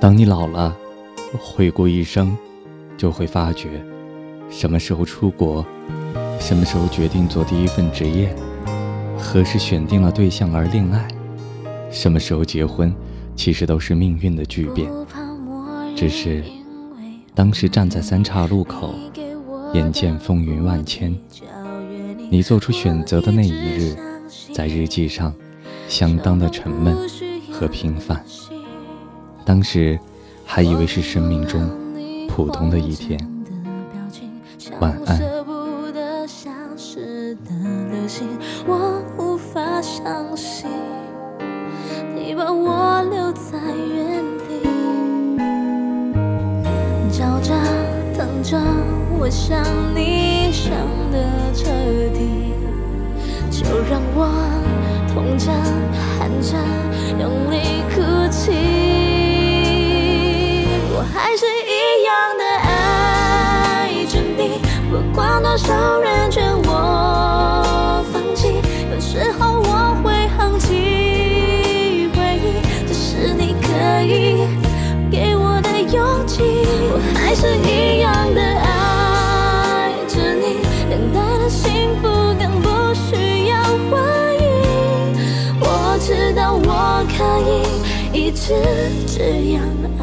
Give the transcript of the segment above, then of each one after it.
当你老了，回顾一生，就会发觉，什么时候出国，什么时候决定做第一份职业，何时选定了对象而恋爱，什么时候结婚，其实都是命运的巨变。只是，当时站在三岔路口，眼见风云万千，你做出选择的那一日，在日记上，相当的沉闷和平凡。当时还以为是生命中普通的一天。晚安。我无法相信你把我留在原地，叫着等着，我想你想的彻底，就让我痛着喊着还是一样的爱着你，等待的幸福更不需要怀疑。我知道我可以一直这样爱。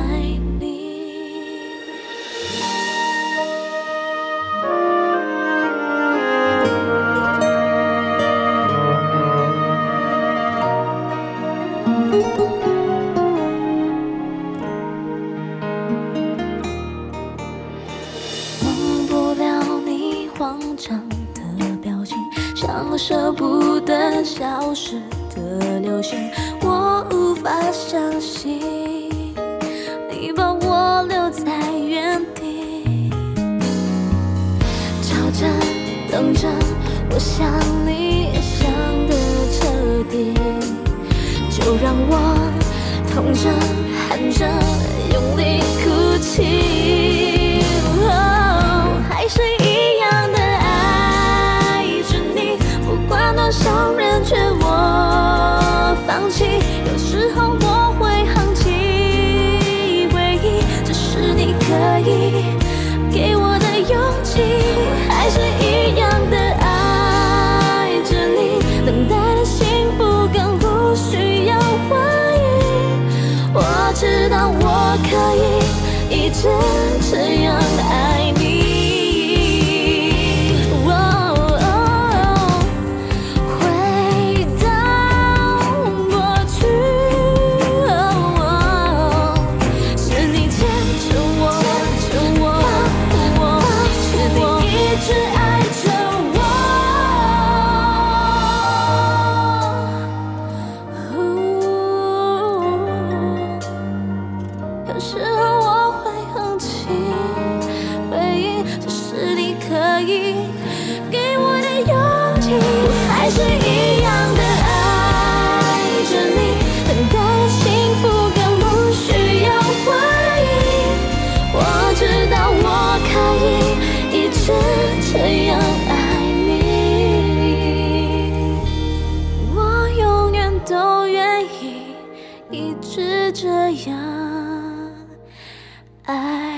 你长的表情，像舍不得消失的流星。我无法相信你把我留在原地，吵着等着，我想你想的彻底，就让我痛着喊着用力哭泣。你给我的勇气。还是一样的爱着你，等待幸福更不需要怀疑。我知道我可以一直这样爱你，我永远都愿意一直这样。爱